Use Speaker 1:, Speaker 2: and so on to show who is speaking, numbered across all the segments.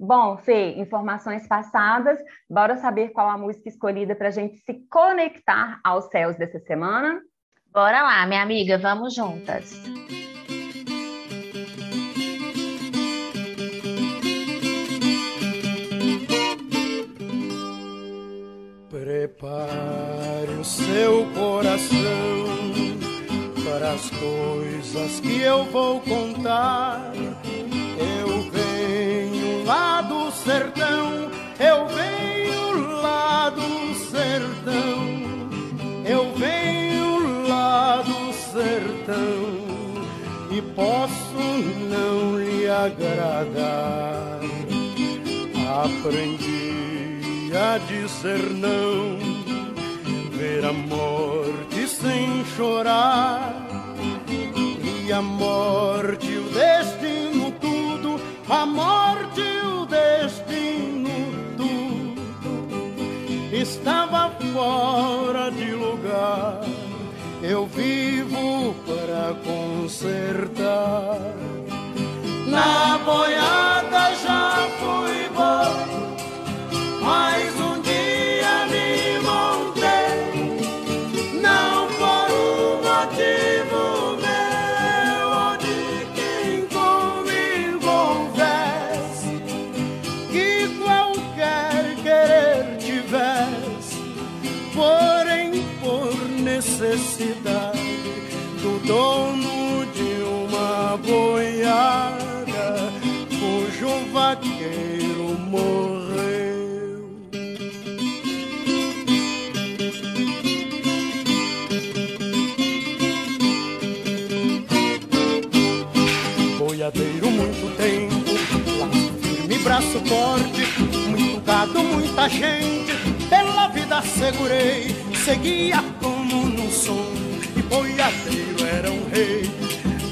Speaker 1: Bom, Fê, informações passadas, bora saber qual a música escolhida para a gente se conectar aos céus dessa semana?
Speaker 2: Bora lá, minha amiga, vamos juntas.
Speaker 3: Prepare o seu coração para as coisas que eu vou contar lá do sertão, eu venho lá do sertão, eu venho lá do sertão e posso não lhe agradar. Aprendi a dizer não, ver a morte sem chorar e a morte o destino a morte estava fora de lugar. Eu vivo para consertar. Na boiada já fui bom, dono de uma boiada cujo vaqueiro morreu. Boiadeiro muito tempo, laço firme, braço forte, muito gado, muita gente, pela vida segurei, seguia como num som, e boiadeiro.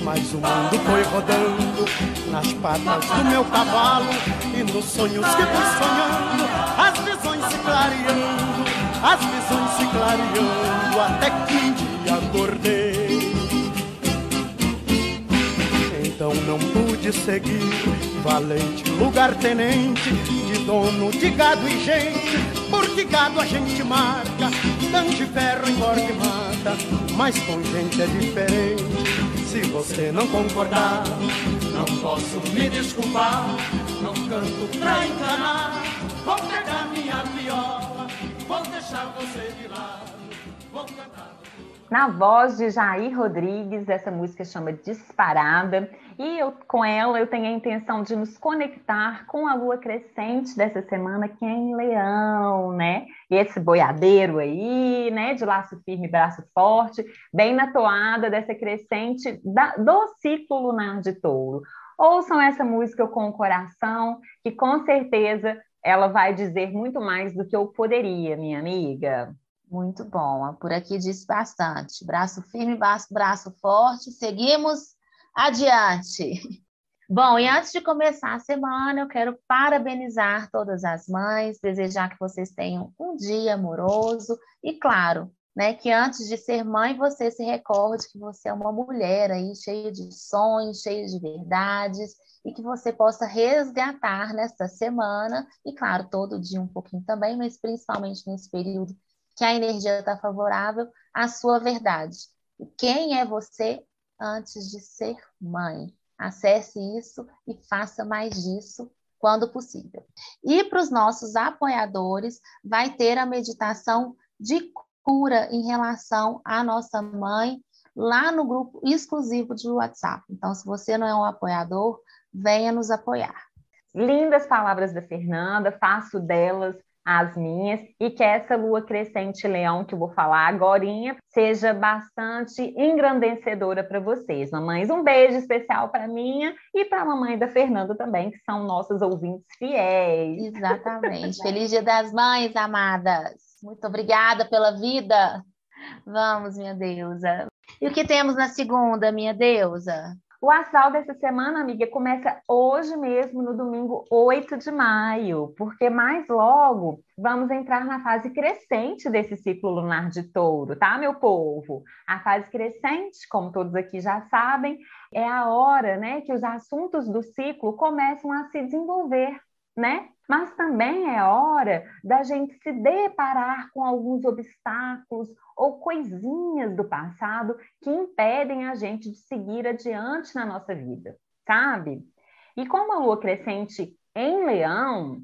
Speaker 3: Mas o mundo foi rodando nas patas do meu cavalo E nos sonhos que fui sonhando As visões se clareando As visões se clareando Até que um dia acordei. Então não pude seguir Valente lugar tenente De dono de gado e gente Porque gado a gente marca Tanto de ferro engorda e mata Mas com gente é diferente se você não concordar, não posso me desculpar. Não canto pra enganar. Vou pegar minha viola, vou deixar você de lado, vou cantar.
Speaker 1: Na voz de Jair Rodrigues, essa música chama Disparada, e eu, com ela eu tenho a intenção de nos conectar com a lua crescente dessa semana, que é em Leão, né? E esse boiadeiro aí, né, de laço firme, braço forte, bem na toada dessa crescente da, do ciclo lunar de touro. Ouçam essa música com o coração, que com certeza ela vai dizer muito mais do que eu poderia, minha amiga.
Speaker 2: Muito bom. Por aqui diz bastante. Braço firme, braço, braço forte. Seguimos adiante. Bom, e antes de começar a semana, eu quero parabenizar todas as mães, desejar que vocês tenham um dia amoroso e, claro, né? Que antes de ser mãe, você se recorde que você é uma mulher aí cheia de sonhos, cheia de verdades, e que você possa resgatar nesta semana, e claro, todo dia um pouquinho também, mas principalmente nesse período que a energia está favorável, a sua verdade. Quem é você antes de ser mãe? Acesse isso e faça mais disso quando possível. E para os nossos apoiadores, vai ter a meditação de cura em relação à nossa mãe lá no grupo exclusivo de WhatsApp. Então, se você não é um apoiador, venha nos apoiar.
Speaker 1: Lindas palavras da Fernanda, faço delas as minhas, e que essa lua crescente leão que eu vou falar agora seja bastante engrandecedora para vocês. Mamães, um beijo especial para minha e para a mamãe da Fernanda também, que são nossas ouvintes fiéis.
Speaker 2: Exatamente. Feliz Dia das Mães, amadas. Muito obrigada pela vida. Vamos, minha deusa. E o que temos na segunda, minha deusa?
Speaker 1: O astral dessa semana, amiga, começa hoje mesmo, no domingo 8 de maio, porque mais logo vamos entrar na fase crescente desse ciclo lunar de touro, tá, meu povo? A fase crescente, como todos aqui já sabem, é a hora né, que os assuntos do ciclo começam a se desenvolver né? Mas também é hora da gente se deparar com alguns obstáculos ou coisinhas do passado que impedem a gente de seguir adiante na nossa vida, sabe? E como a lua crescente em leão,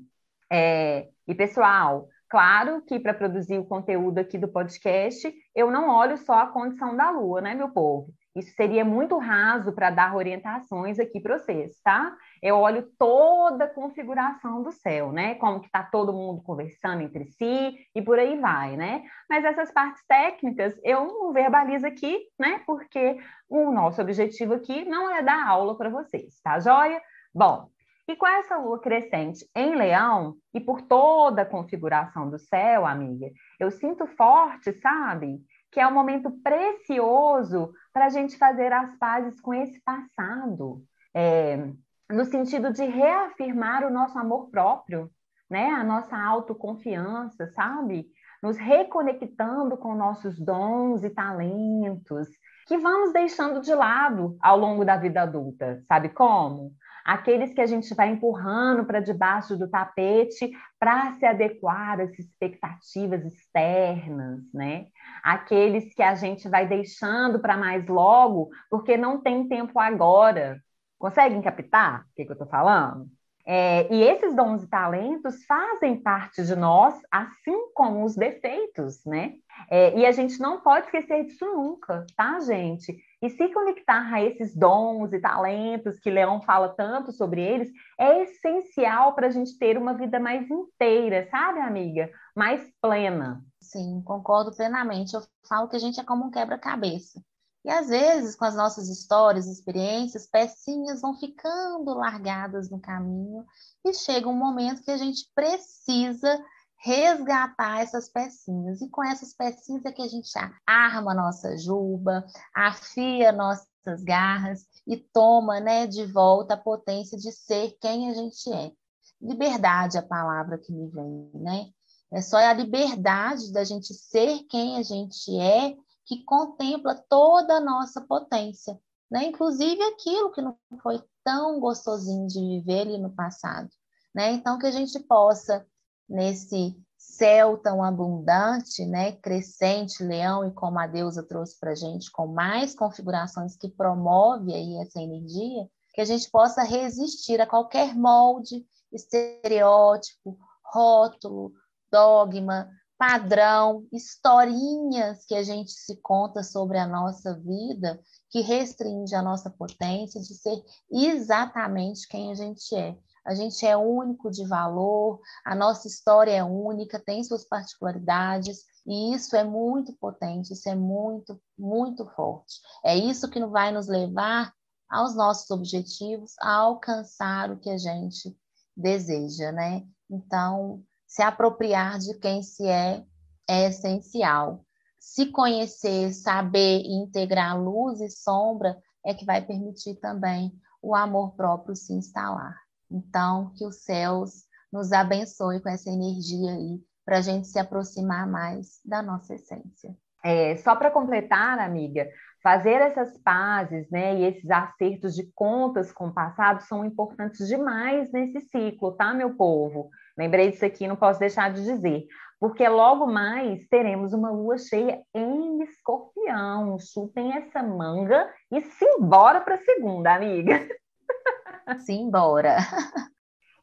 Speaker 1: é... e pessoal, claro que para produzir o conteúdo aqui do podcast, eu não olho só a condição da lua, né, meu povo? Isso seria muito raso para dar orientações aqui para vocês, tá? Eu olho toda a configuração do céu, né? Como que está todo mundo conversando entre si e por aí vai, né? Mas essas partes técnicas eu não verbalizo aqui, né? Porque o nosso objetivo aqui não é dar aula para vocês, tá joia? Bom, e com essa lua crescente em leão, e por toda a configuração do céu, amiga, eu sinto forte, sabe? que é um momento precioso para a gente fazer as pazes com esse passado, é, no sentido de reafirmar o nosso amor próprio, né? A nossa autoconfiança, sabe? Nos reconectando com nossos dons e talentos, que vamos deixando de lado ao longo da vida adulta, sabe como? aqueles que a gente vai empurrando para debaixo do tapete para se adequar às expectativas externas, né? Aqueles que a gente vai deixando para mais logo, porque não tem tempo agora. Conseguem captar o que, que eu estou falando? É, e esses dons e talentos fazem parte de nós, assim como os defeitos, né? É, e a gente não pode esquecer disso nunca, tá, gente? E se conectar a esses dons e talentos que Leão fala tanto sobre eles, é essencial para a gente ter uma vida mais inteira, sabe, amiga? Mais plena.
Speaker 2: Sim, concordo plenamente. Eu falo que a gente é como um quebra-cabeça. E às vezes, com as nossas histórias, experiências, pecinhas vão ficando largadas no caminho e chega um momento que a gente precisa resgatar essas pecinhas. E com essas pecinhas é que a gente arma a nossa juba, afia nossas garras e toma né, de volta a potência de ser quem a gente é. Liberdade é a palavra que me vem, né? É só a liberdade da gente ser quem a gente é que contempla toda a nossa potência, né? Inclusive aquilo que não foi tão gostosinho de viver ali no passado, né? Então que a gente possa nesse céu tão abundante, né, crescente, leão, e como a deusa trouxe para a gente, com mais configurações que promove aí essa energia, que a gente possa resistir a qualquer molde, estereótipo, rótulo, dogma, padrão, historinhas que a gente se conta sobre a nossa vida, que restringe a nossa potência de ser exatamente quem a gente é a gente é único de valor, a nossa história é única, tem suas particularidades, e isso é muito potente, isso é muito, muito forte. É isso que vai nos levar aos nossos objetivos, a alcançar o que a gente deseja, né? Então, se apropriar de quem se é é essencial. Se conhecer, saber e integrar luz e sombra é que vai permitir também o amor próprio se instalar. Então, que os céus nos abençoe com essa energia aí, para a gente se aproximar mais da nossa essência.
Speaker 1: é, só para completar, amiga, fazer essas pazes, né, e esses acertos de contas com o passado são importantes demais nesse ciclo, tá, meu povo? Lembrei disso aqui, não posso deixar de dizer, porque logo mais teremos uma lua cheia em escorpião. Chupem essa manga e simbora para segunda, amiga.
Speaker 2: Simbora.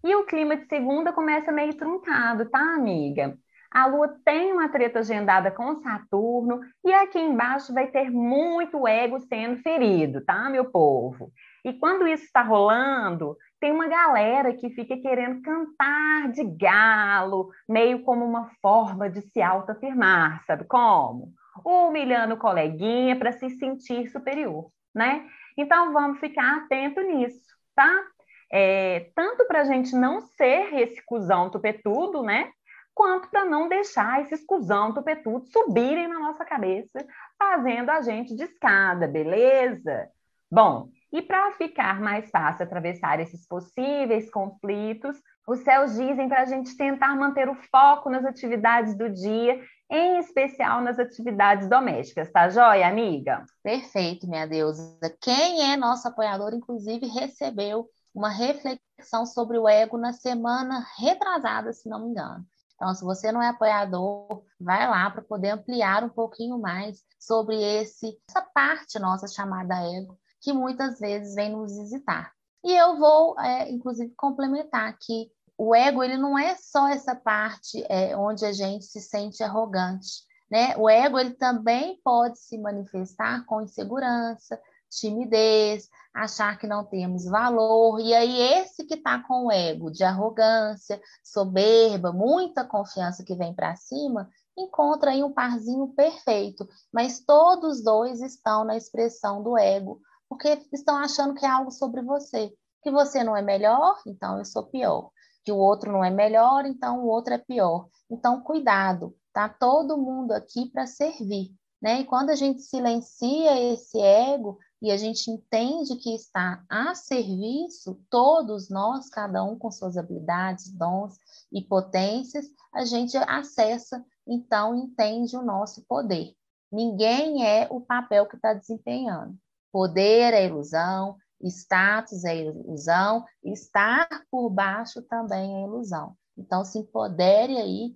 Speaker 1: E o clima de segunda começa meio truncado, tá, amiga? A Lua tem uma treta agendada com Saturno e aqui embaixo vai ter muito ego sendo ferido, tá, meu povo? E quando isso está rolando, tem uma galera que fica querendo cantar de galo, meio como uma forma de se autoafirmar, sabe como? Humilhando o coleguinha para se sentir superior, né? Então vamos ficar atento nisso, tá? É, tanto para a gente não ser esse cuzão tupetudo, né? quanto para não deixar esses cuzão tupetudo subirem na nossa cabeça, fazendo a gente de escada, beleza? Bom, e para ficar mais fácil atravessar esses possíveis conflitos, os céus dizem para a gente tentar manter o foco nas atividades do dia, em especial nas atividades domésticas, tá joia, amiga?
Speaker 2: Perfeito, minha deusa. Quem é nosso apoiador, inclusive, recebeu uma reflexão sobre o ego na semana retrasada, se não me engano. Então, se você não é apoiador, vai lá para poder ampliar um pouquinho mais sobre esse, essa parte nossa chamada ego, que muitas vezes vem nos visitar. E eu vou, é, inclusive, complementar que o ego ele não é só essa parte é, onde a gente se sente arrogante. Né? O ego ele também pode se manifestar com insegurança, timidez, achar que não temos valor. E aí, esse que está com o ego de arrogância, soberba, muita confiança que vem para cima, encontra aí um parzinho perfeito. Mas todos dois estão na expressão do ego, porque estão achando que é algo sobre você. Que você não é melhor, então eu sou pior. Que o outro não é melhor, então o outro é pior. Então, cuidado, tá todo mundo aqui para servir. Né? E quando a gente silencia esse ego, e a gente entende que está a serviço, todos nós, cada um com suas habilidades, dons e potências, a gente acessa, então, entende o nosso poder. Ninguém é o papel que está desempenhando. Poder é ilusão, status é ilusão, estar por baixo também é ilusão. Então, se empodere aí,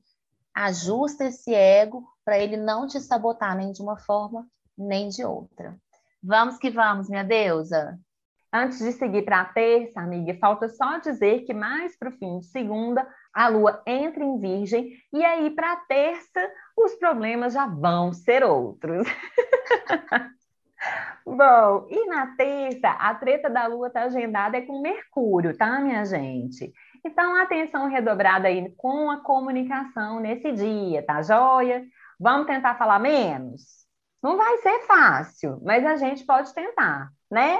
Speaker 2: ajusta esse ego para ele não te sabotar nem de uma forma nem de outra. Vamos que vamos, minha deusa.
Speaker 1: Antes de seguir para a terça, amiga, falta só dizer que mais para o fim de segunda, a lua entra em virgem, e aí para a terça, os problemas já vão ser outros. Bom, e na terça, a treta da lua está agendada é com Mercúrio, tá, minha gente? Então, atenção redobrada aí com a comunicação nesse dia, tá joia? Vamos tentar falar menos? Não vai ser fácil, mas a gente pode tentar, né?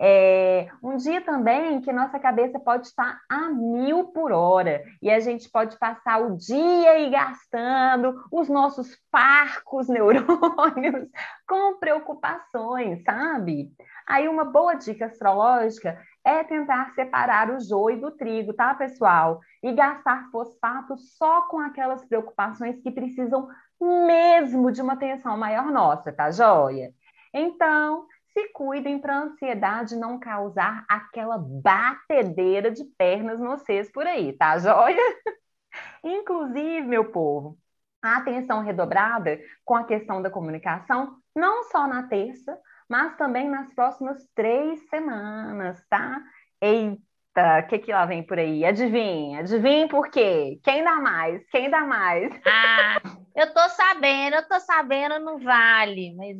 Speaker 1: É, um dia também que nossa cabeça pode estar a mil por hora e a gente pode passar o dia aí gastando os nossos parcos neurônios com preocupações, sabe? Aí uma boa dica astrológica é tentar separar o joio do trigo, tá, pessoal? E gastar fosfato só com aquelas preocupações que precisam mesmo de uma atenção maior nossa, tá joia? Então, se cuidem para a ansiedade não causar aquela batedeira de pernas no vocês por aí, tá joia? Inclusive, meu povo, a atenção redobrada com a questão da comunicação, não só na terça, mas também nas próximas três semanas, tá? Eita, o que que lá vem por aí? Adivinha, adivinha por quê? Quem dá mais? Quem dá mais?
Speaker 2: Ah, eu tô sabendo, eu tô sabendo, não vale, mas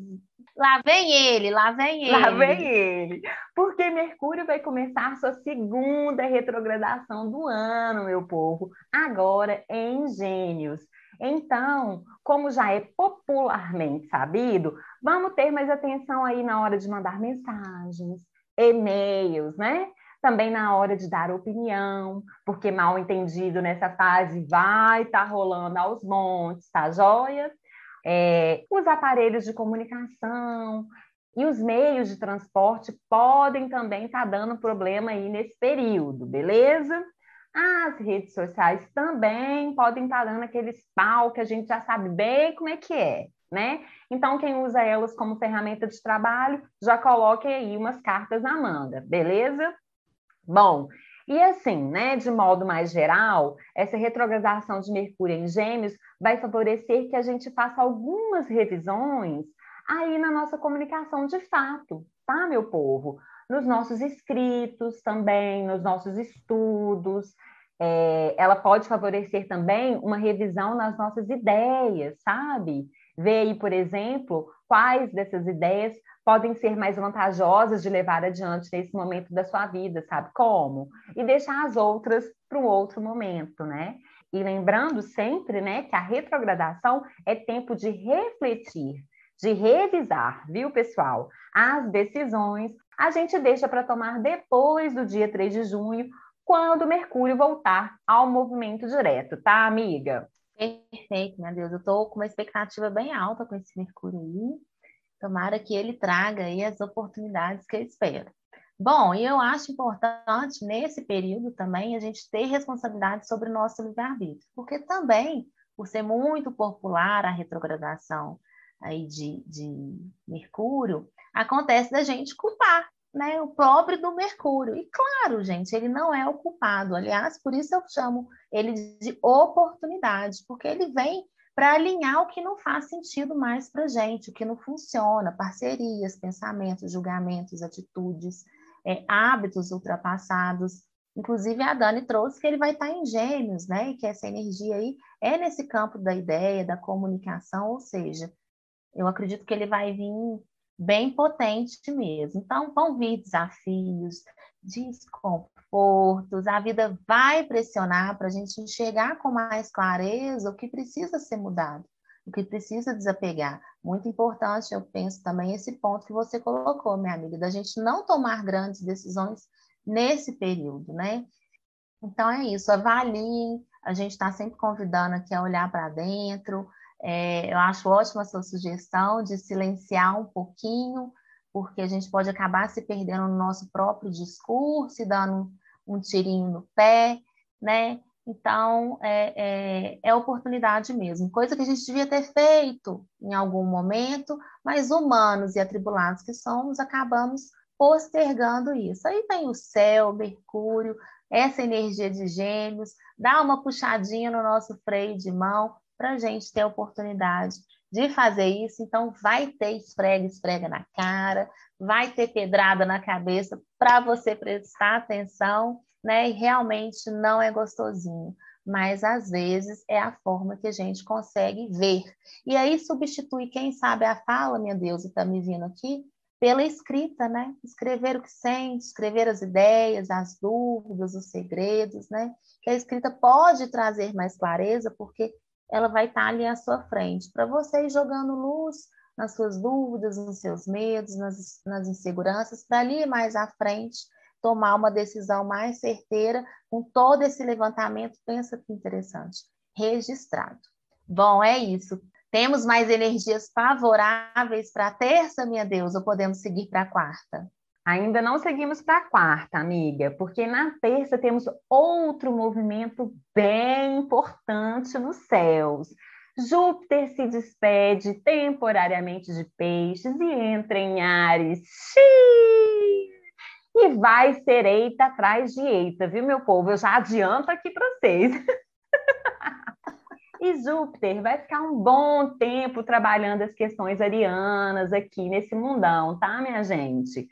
Speaker 2: lá vem ele, lá vem ele.
Speaker 1: Lá vem ele. Porque Mercúrio vai começar sua segunda retrogradação do ano, meu povo, agora em Gêmeos. Então, como já é popularmente sabido, vamos ter mais atenção aí na hora de mandar mensagens, e-mails, né? também na hora de dar opinião, porque mal entendido nessa fase vai estar tá rolando aos montes, tá joia? É, os aparelhos de comunicação e os meios de transporte podem também estar tá dando problema aí nesse período, beleza? As redes sociais também podem estar tá dando aquele pau que a gente já sabe bem como é que é. né? Então, quem usa elas como ferramenta de trabalho, já coloque aí umas cartas na manga, beleza? Bom, e assim, né, de modo mais geral, essa retrogradação de Mercúrio em Gêmeos vai favorecer que a gente faça algumas revisões aí na nossa comunicação de fato, tá, meu povo? Nos nossos escritos também, nos nossos estudos. É, ela pode favorecer também uma revisão nas nossas ideias, sabe? Ver aí, por exemplo, quais dessas ideias podem ser mais vantajosas de levar adiante nesse momento da sua vida, sabe como? E deixar as outras para um outro momento, né? E lembrando sempre, né, que a retrogradação é tempo de refletir, de revisar, viu, pessoal? As decisões a gente deixa para tomar depois do dia 3 de junho, quando Mercúrio voltar ao movimento direto, tá, amiga?
Speaker 2: Perfeito, meu Deus. Eu estou com uma expectativa bem alta com esse Mercúrio aí. Tomara que ele traga aí as oportunidades que eu espero. Bom, e eu acho importante nesse período também a gente ter responsabilidade sobre o nosso livre-arbítrio, porque também, por ser muito popular a retrogradação aí de, de Mercúrio, acontece da gente culpar né, o próprio do Mercúrio. E claro, gente, ele não é o culpado. Aliás, por isso eu chamo ele de oportunidade, porque ele vem para alinhar o que não faz sentido mais para a gente, o que não funciona, parcerias, pensamentos, julgamentos, atitudes, é, hábitos ultrapassados. Inclusive, a Dani trouxe que ele vai estar em gêmeos, né? E que essa energia aí é nesse campo da ideia, da comunicação, ou seja, eu acredito que ele vai vir bem potente mesmo. Então, vão vir desafios, desconfortos, a vida vai pressionar para a gente enxergar com mais clareza o que precisa ser mudado, o que precisa desapegar. Muito importante, eu penso também, esse ponto que você colocou, minha amiga, da gente não tomar grandes decisões nesse período, né? Então é isso, avaliem, a gente está sempre convidando aqui a olhar para dentro. É, eu acho ótima a sua sugestão de silenciar um pouquinho, porque a gente pode acabar se perdendo no nosso próprio discurso e dando um, tirinho no pé, né? Então, é, é, é, oportunidade mesmo, coisa que a gente devia ter feito em algum momento, mas humanos e atribulados que somos, acabamos postergando isso. Aí vem o céu, Mercúrio, essa energia de gêmeos, dá uma puxadinha no nosso freio de mão para a gente ter oportunidade de fazer isso. Então, vai ter esfrega, esfrega na cara, vai ter pedrada na cabeça para você prestar atenção, né? E realmente não é gostosinho. Mas às vezes é a forma que a gente consegue ver. E aí substitui, quem sabe, a fala, meu Deus, está me vindo aqui, pela escrita, né? Escrever o que sente, escrever as ideias, as dúvidas, os segredos, né? Que a escrita pode trazer mais clareza, porque ela vai estar ali à sua frente, para você ir jogando luz nas suas dúvidas, nos seus medos, nas, nas inseguranças, para ali mais à frente tomar uma decisão mais certeira com todo esse levantamento. Pensa que interessante, registrado. Bom, é isso. Temos mais energias favoráveis para a terça, minha Deus, ou podemos seguir para a quarta?
Speaker 1: Ainda não seguimos para a quarta, amiga, porque na terça temos outro movimento bem importante nos céus. Júpiter se despede temporariamente de peixes e entra em Ares. Xiii! E vai ser eita atrás de eita, viu, meu povo? Eu já adianto aqui para vocês. e Júpiter vai ficar um bom tempo trabalhando as questões arianas aqui nesse mundão, tá, minha gente?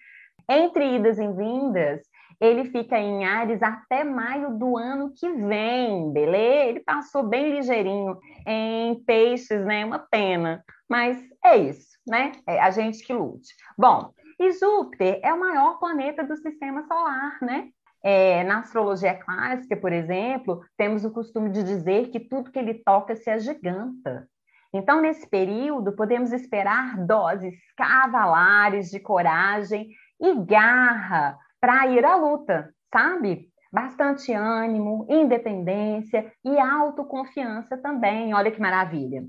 Speaker 1: Entre idas e vindas, ele fica em Ares até maio do ano que vem, beleza? Ele passou bem ligeirinho em peixes, né? Uma pena, mas é isso, né? É a gente que lute. Bom, e Júpiter é o maior planeta do sistema solar, né? É, na astrologia clássica, por exemplo, temos o costume de dizer que tudo que ele toca se agiganta. Então, nesse período, podemos esperar doses cavalares de coragem e garra para ir à luta, sabe? Bastante ânimo, independência e autoconfiança também. Olha que maravilha.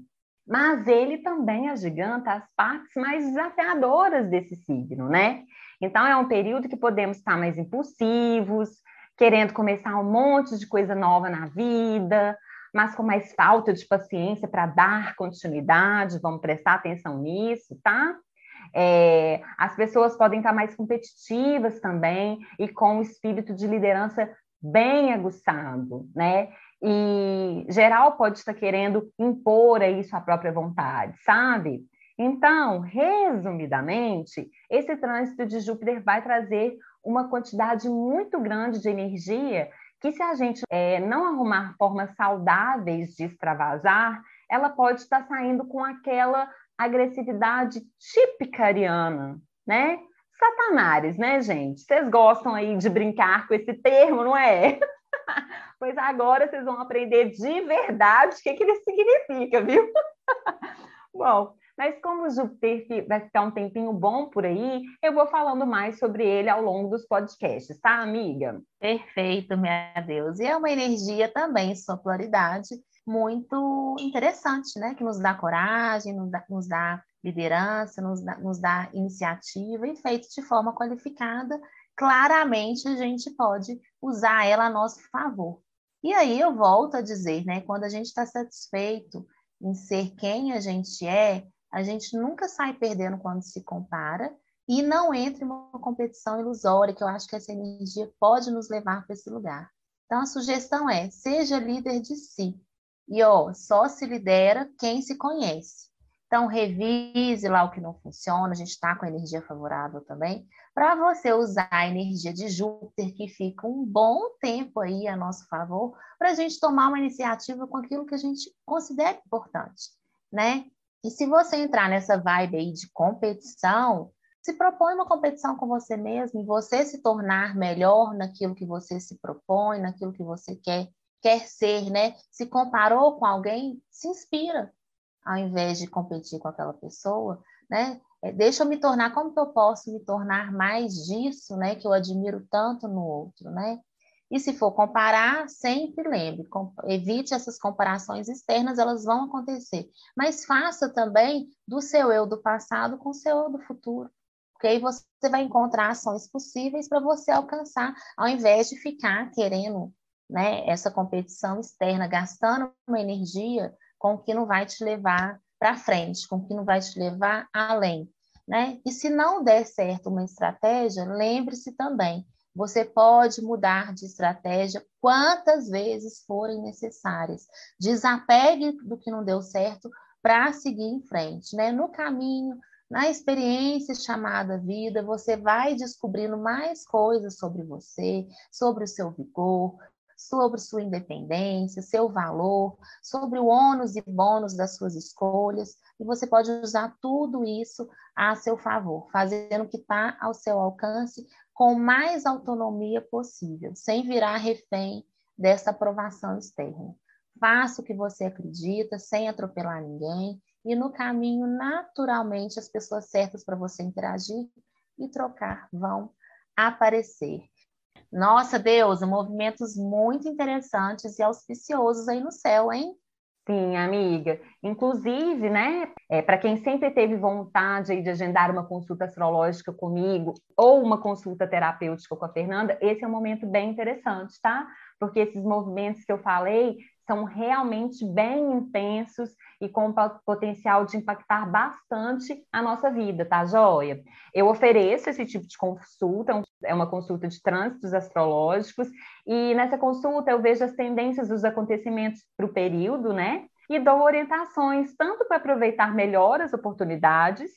Speaker 1: Mas ele também agiganta as partes mais desafiadoras desse signo, né? Então é um período que podemos estar mais impulsivos, querendo começar um monte de coisa nova na vida, mas com mais falta de paciência para dar continuidade, vamos prestar atenção nisso, tá? É, as pessoas podem estar mais competitivas também e com o espírito de liderança bem aguçado, né? E geral pode estar querendo impor aí sua própria vontade, sabe? Então, resumidamente, esse trânsito de Júpiter vai trazer uma quantidade muito grande de energia que, se a gente é, não arrumar formas saudáveis de extravasar, ela pode estar saindo com aquela agressividade típica ariana, né? Satanares, né, gente? Vocês gostam aí de brincar com esse termo, não é? pois agora vocês vão aprender de verdade o que, que ele significa, viu? Bom, mas como Júpiter vai ficar um tempinho bom por aí, eu vou falando mais sobre ele ao longo dos podcasts, tá, amiga?
Speaker 2: Perfeito, minha Deus. E é uma energia também, sua polaridade, muito interessante, né? Que nos dá coragem, nos dá, nos dá liderança, nos dá, nos dá iniciativa e feito de forma qualificada, claramente a gente pode usar ela a nosso favor. E aí eu volto a dizer, né? Quando a gente está satisfeito em ser quem a gente é, a gente nunca sai perdendo quando se compara e não entra em uma competição ilusória, que eu acho que essa energia pode nos levar para esse lugar. Então, a sugestão é: seja líder de si. E, ó, só se lidera quem se conhece. Então, revise lá o que não funciona, a gente está com energia favorável também, para você usar a energia de Júpiter, que fica um bom tempo aí a nosso favor, para a gente tomar uma iniciativa com aquilo que a gente considera importante, né? E se você entrar nessa vibe aí de competição, se propõe uma competição com você mesmo, você se tornar melhor naquilo que você se propõe, naquilo que você quer, quer ser, né? Se comparou com alguém, se inspira, ao invés de competir com aquela pessoa, né? É, deixa eu me tornar, como que eu posso me tornar mais disso, né? Que eu admiro tanto no outro, né? E se for comparar, sempre lembre, evite essas comparações externas, elas vão acontecer. Mas faça também do seu eu do passado com o seu eu do futuro. Porque aí você vai encontrar ações possíveis para você alcançar, ao invés de ficar querendo né, essa competição externa, gastando uma energia com o que não vai te levar para frente, com o que não vai te levar além. Né? E se não der certo uma estratégia, lembre-se também você pode mudar de estratégia quantas vezes forem necessárias. Desapegue do que não deu certo para seguir em frente, né? No caminho, na experiência chamada vida, você vai descobrindo mais coisas sobre você, sobre o seu vigor, sobre sua independência, seu valor, sobre o ônus e bônus das suas escolhas, e você pode usar tudo isso a seu favor, fazendo o que está ao seu alcance com mais autonomia possível, sem virar refém dessa aprovação externa. Faça o que você acredita, sem atropelar ninguém, e no caminho, naturalmente, as pessoas certas para você interagir e trocar vão aparecer. Nossa, Deus, movimentos muito interessantes e auspiciosos aí no céu, hein?
Speaker 1: Sim, amiga. Inclusive, né, é, para quem sempre teve vontade de agendar uma consulta astrológica comigo ou uma consulta terapêutica com a Fernanda, esse é um momento bem interessante, tá? Porque esses movimentos que eu falei são realmente bem intensos e com potencial de impactar bastante a nossa vida, tá, joia? Eu ofereço esse tipo de consulta, é uma consulta de trânsitos astrológicos, e nessa consulta eu vejo as tendências dos acontecimentos para o período, né? E dou orientações tanto para aproveitar melhor as oportunidades,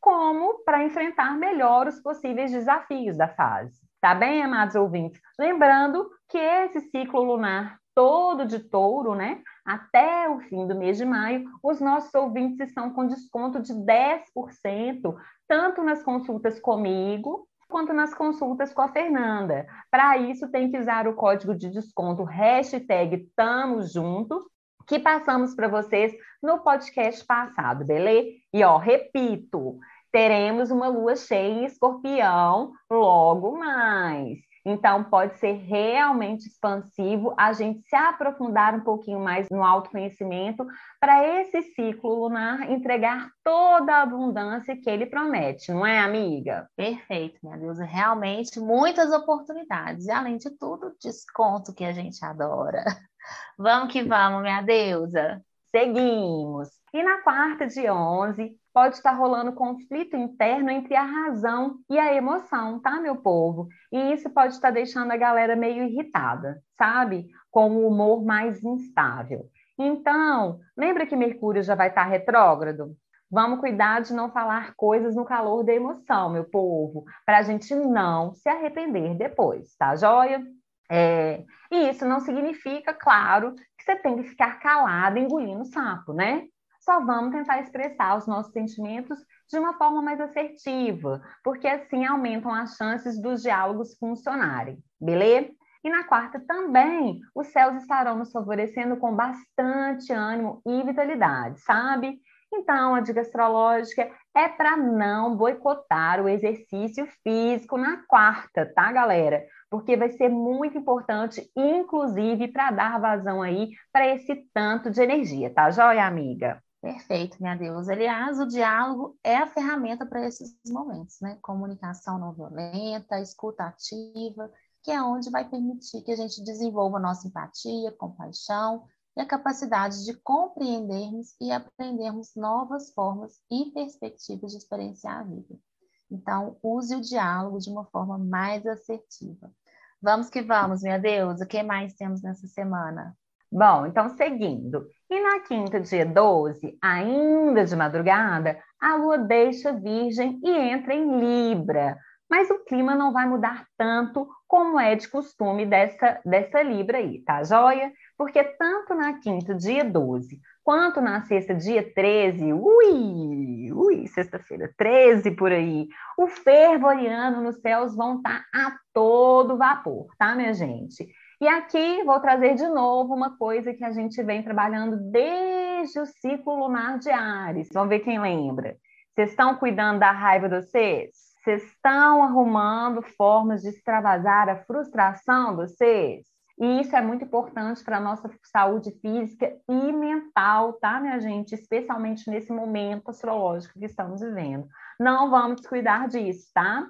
Speaker 1: como para enfrentar melhor os possíveis desafios da fase. Tá bem, amados ouvintes? Lembrando que esse ciclo lunar todo de touro, né? Até o fim do mês de maio, os nossos ouvintes estão com desconto de 10%, tanto nas consultas comigo, quanto nas consultas com a Fernanda. Para isso, tem que usar o código de desconto hashtag Tamo Junto, que passamos para vocês no podcast passado, beleza? E ó, repito, teremos uma lua cheia em escorpião logo mais. Então, pode ser realmente expansivo a gente se aprofundar um pouquinho mais no autoconhecimento para esse ciclo lunar entregar toda a abundância que ele promete, não é, amiga?
Speaker 2: Perfeito, minha deusa. Realmente muitas oportunidades. E, além de tudo, desconto que a gente adora. Vamos que vamos, minha deusa.
Speaker 1: Seguimos. E na quarta de 11, pode estar rolando conflito interno entre a razão e a emoção, tá, meu povo? E isso pode estar deixando a galera meio irritada, sabe? Com o humor mais instável. Então, lembra que Mercúrio já vai estar retrógrado? Vamos cuidar de não falar coisas no calor da emoção, meu povo, para a gente não se arrepender depois, tá joia? É, e isso não significa, claro, que você tem que ficar calado, engolindo sapo, né? Só vamos tentar expressar os nossos sentimentos de uma forma mais assertiva, porque assim aumentam as chances dos diálogos funcionarem, beleza? E na quarta também, os céus estarão nos favorecendo com bastante ânimo e vitalidade, sabe? Então, a dica astrológica é para não boicotar o exercício físico na quarta, tá, galera? Porque vai ser muito importante, inclusive, para dar vazão aí para esse tanto de energia, tá, joia, amiga?
Speaker 2: Perfeito, minha Deus. Aliás, o diálogo é a ferramenta para esses momentos, né? Comunicação não violenta, escuta ativa, que é onde vai permitir que a gente desenvolva nossa empatia, compaixão e a capacidade de compreendermos e aprendermos novas formas e perspectivas de experienciar a vida. Então, use o diálogo de uma forma mais assertiva. Vamos que vamos, minha Deus. O que mais temos nessa semana?
Speaker 1: Bom, então seguindo. E na quinta, dia 12, ainda de madrugada, a lua deixa Virgem e entra em Libra. Mas o clima não vai mudar tanto como é de costume dessa, dessa Libra aí, tá joia? Porque tanto na quinta, dia 12, quanto na sexta, dia 13, ui, ui, sexta-feira 13 por aí, o fervoriano nos céus vão estar tá a todo vapor, tá, minha gente? E aqui vou trazer de novo uma coisa que a gente vem trabalhando desde o ciclo lunar de Ares. Vamos ver quem lembra. Vocês estão cuidando da raiva de vocês? Vocês estão arrumando formas de extravasar a frustração de vocês? E isso é muito importante para a nossa saúde física e mental, tá, minha gente? Especialmente nesse momento astrológico que estamos vivendo. Não vamos descuidar disso, tá?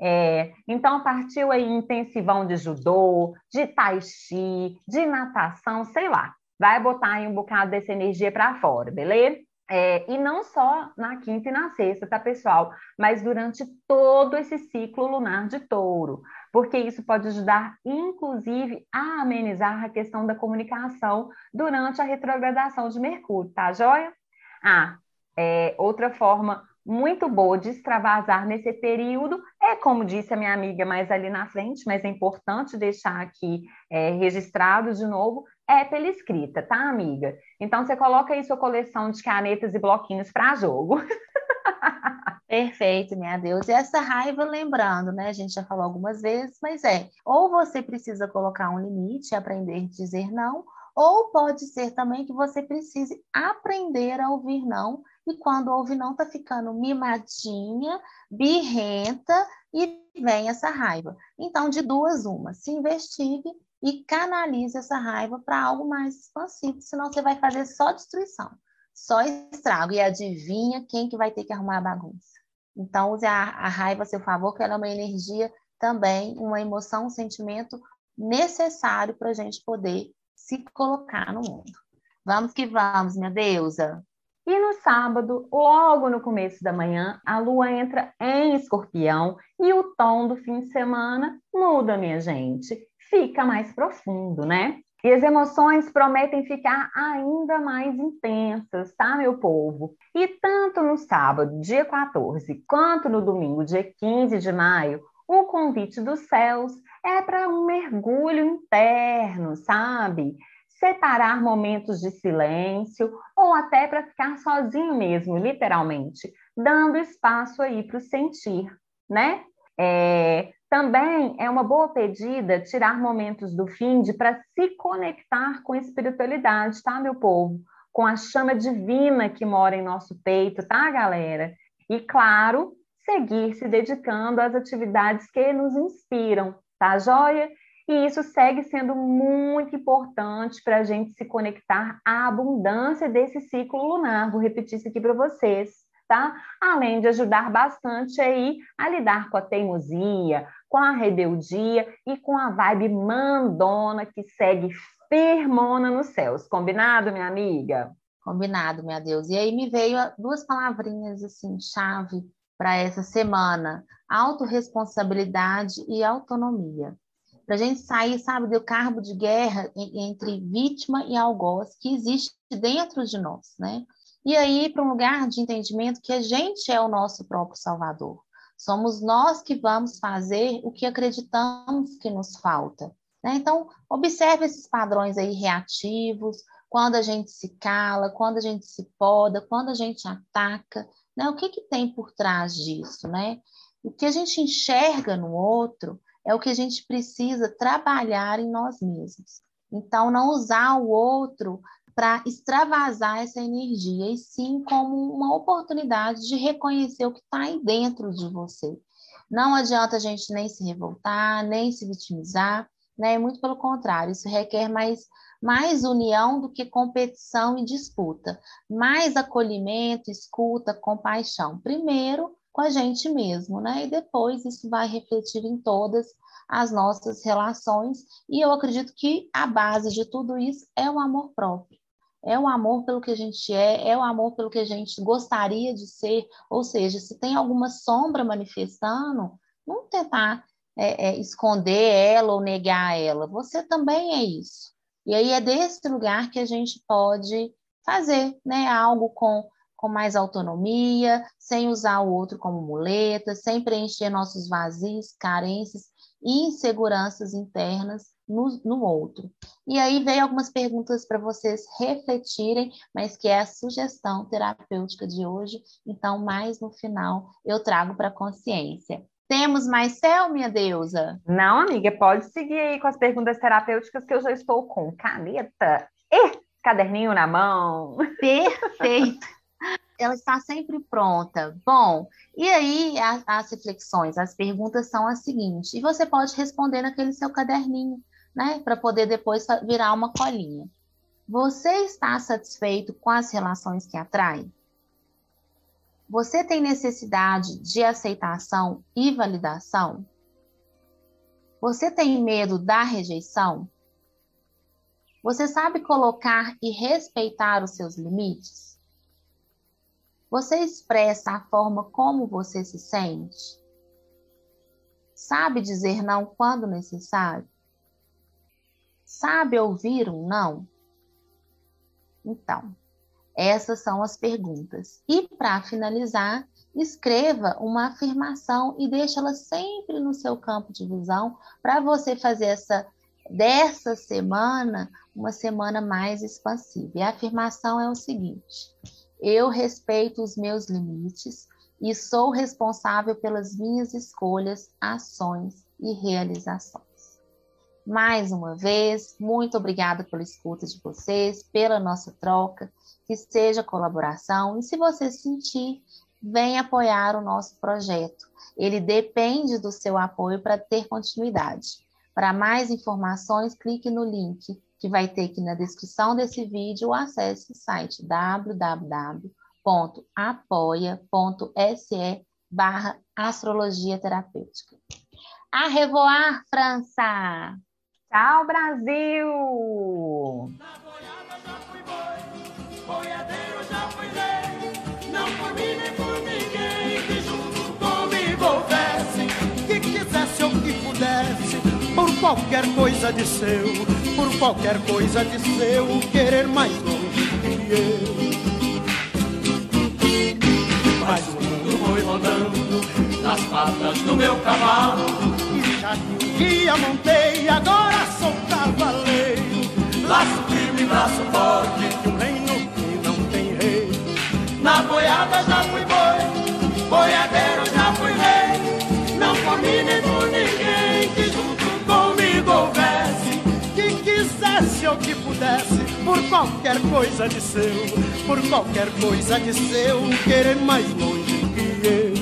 Speaker 1: É, então, partiu aí intensivão de judô, de tai chi, de natação, sei lá. Vai botar aí um bocado dessa energia para fora, beleza? É, e não só na quinta e na sexta, tá, pessoal? Mas durante todo esse ciclo lunar de touro porque isso pode ajudar, inclusive, a amenizar a questão da comunicação durante a retrogradação de Mercúrio, tá joia? Ah, é, outra forma muito boa de extravasar nesse período é, como disse a minha amiga mais ali na frente, mas é importante deixar aqui é, registrado de novo, é pela escrita, tá, amiga? Então, você coloca aí sua coleção de canetas e bloquinhos para jogo.
Speaker 2: Perfeito, minha Deus. E essa raiva, lembrando, né? A gente já falou algumas vezes, mas é, ou você precisa colocar um limite, aprender a dizer não, ou pode ser também que você precise aprender a ouvir não, e quando ouve não, tá ficando mimadinha, birrenta, e vem essa raiva. Então, de duas, uma, se investigue e canalize essa raiva para algo mais expansivo, senão você vai fazer só destruição, só estrago. E adivinha quem que vai ter que arrumar a bagunça? Então, use a, a raiva a seu favor, que ela é uma energia também, uma emoção, um sentimento necessário para a gente poder se colocar no mundo. Vamos que vamos, minha deusa.
Speaker 1: E no sábado, logo no começo da manhã, a lua entra em escorpião e o tom do fim de semana muda, minha gente. Fica mais profundo, né? E as emoções prometem ficar ainda mais intensas, tá, meu povo? E tanto no sábado, dia 14, quanto no domingo, dia 15 de maio, o convite dos céus é para um mergulho interno, sabe? Separar momentos de silêncio ou até para ficar sozinho mesmo, literalmente, dando espaço aí para o sentir, né? É, também é uma boa pedida tirar momentos do fim de para se conectar com a espiritualidade, tá, meu povo? Com a chama divina que mora em nosso peito, tá, galera? E, claro, seguir se dedicando às atividades que nos inspiram, tá, joia? E isso segue sendo muito importante para a gente se conectar à abundância desse ciclo lunar. Vou repetir isso aqui para vocês tá? Além de ajudar bastante aí a lidar com a teimosia, com a rebeldia e com a vibe mandona que segue firmona nos céus. Combinado, minha amiga?
Speaker 2: Combinado, minha Deus. E aí me veio duas palavrinhas assim, chave para essa semana: autorresponsabilidade e autonomia. Para a gente sair, sabe, do cargo de guerra entre vítima e algoz que existe dentro de nós, né? E aí para um lugar de entendimento que a gente é o nosso próprio salvador. Somos nós que vamos fazer o que acreditamos que nos falta. Né? Então, observe esses padrões aí reativos, quando a gente se cala, quando a gente se poda, quando a gente ataca, né? O que, que tem por trás disso, né? O que a gente enxerga no outro é o que a gente precisa trabalhar em nós mesmos. Então, não usar o outro para extravasar essa energia, e sim como uma oportunidade de reconhecer o que está aí dentro de você. Não adianta a gente nem se revoltar, nem se vitimizar, né? Muito pelo contrário, isso requer mais mais união do que competição e disputa, mais acolhimento, escuta, compaixão. Primeiro com a gente mesmo, né? E depois isso vai refletir em todas as nossas relações. E eu acredito que a base de tudo isso é o amor próprio. É o amor pelo que a gente é, é o amor pelo que a gente gostaria de ser. Ou seja, se tem alguma sombra manifestando, não tentar é, é, esconder ela ou negar ela. Você também é isso. E aí é desse lugar que a gente pode fazer né, algo com, com mais autonomia, sem usar o outro como muleta, sem preencher nossos vazios, carências e inseguranças internas no, no outro. E aí veio algumas perguntas para vocês refletirem, mas que é a sugestão terapêutica de hoje. Então, mais no final, eu trago para a consciência. Temos mais céu, minha deusa?
Speaker 1: Não, amiga, pode seguir aí com as perguntas terapêuticas que eu já estou com caneta e caderninho na mão.
Speaker 2: Perfeito. Ela está sempre pronta. Bom, e aí as, as reflexões, as perguntas são as seguintes, e você pode responder naquele seu caderninho, né, para poder depois virar uma colinha. Você está satisfeito com as relações que atrai? Você tem necessidade de aceitação e validação? Você tem medo da rejeição? Você sabe colocar e respeitar os seus limites? Você expressa a forma como você se sente? Sabe dizer não quando necessário? Sabe ouvir um não? Então, essas são as perguntas. E para finalizar, escreva uma afirmação e deixe ela sempre no seu campo de visão para você fazer essa dessa semana uma semana mais expansiva. E a afirmação é o seguinte: eu respeito os meus limites e sou responsável pelas minhas escolhas, ações e realizações. Mais uma vez, muito obrigada pela escuta de vocês, pela nossa troca que seja colaboração. E se você sentir, vem apoiar o nosso projeto. Ele depende do seu apoio para ter continuidade. Para mais informações, clique no link que vai ter aqui na descrição desse vídeo acesse o site www.apoia.se barra astrologia terapêutica. A revoar, França!
Speaker 1: Tchau, Brasil!
Speaker 3: Qualquer coisa de seu, por qualquer coisa de seu, querer mais longe que eu. Mas o mundo foi rodando nas patas do meu cavalo, e já que um dia montei, agora eu que pudesse, por qualquer coisa de seu, por qualquer coisa de seu, querer mais longe que eu.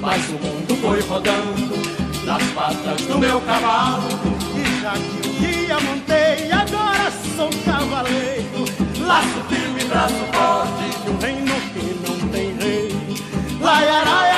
Speaker 3: Mas o mundo foi rodando nas patas do meu cavalo, e já que um dia montei, agora sou cavaleiro. Laço firme, braço forte, de um reino que não tem rei. Laiarai,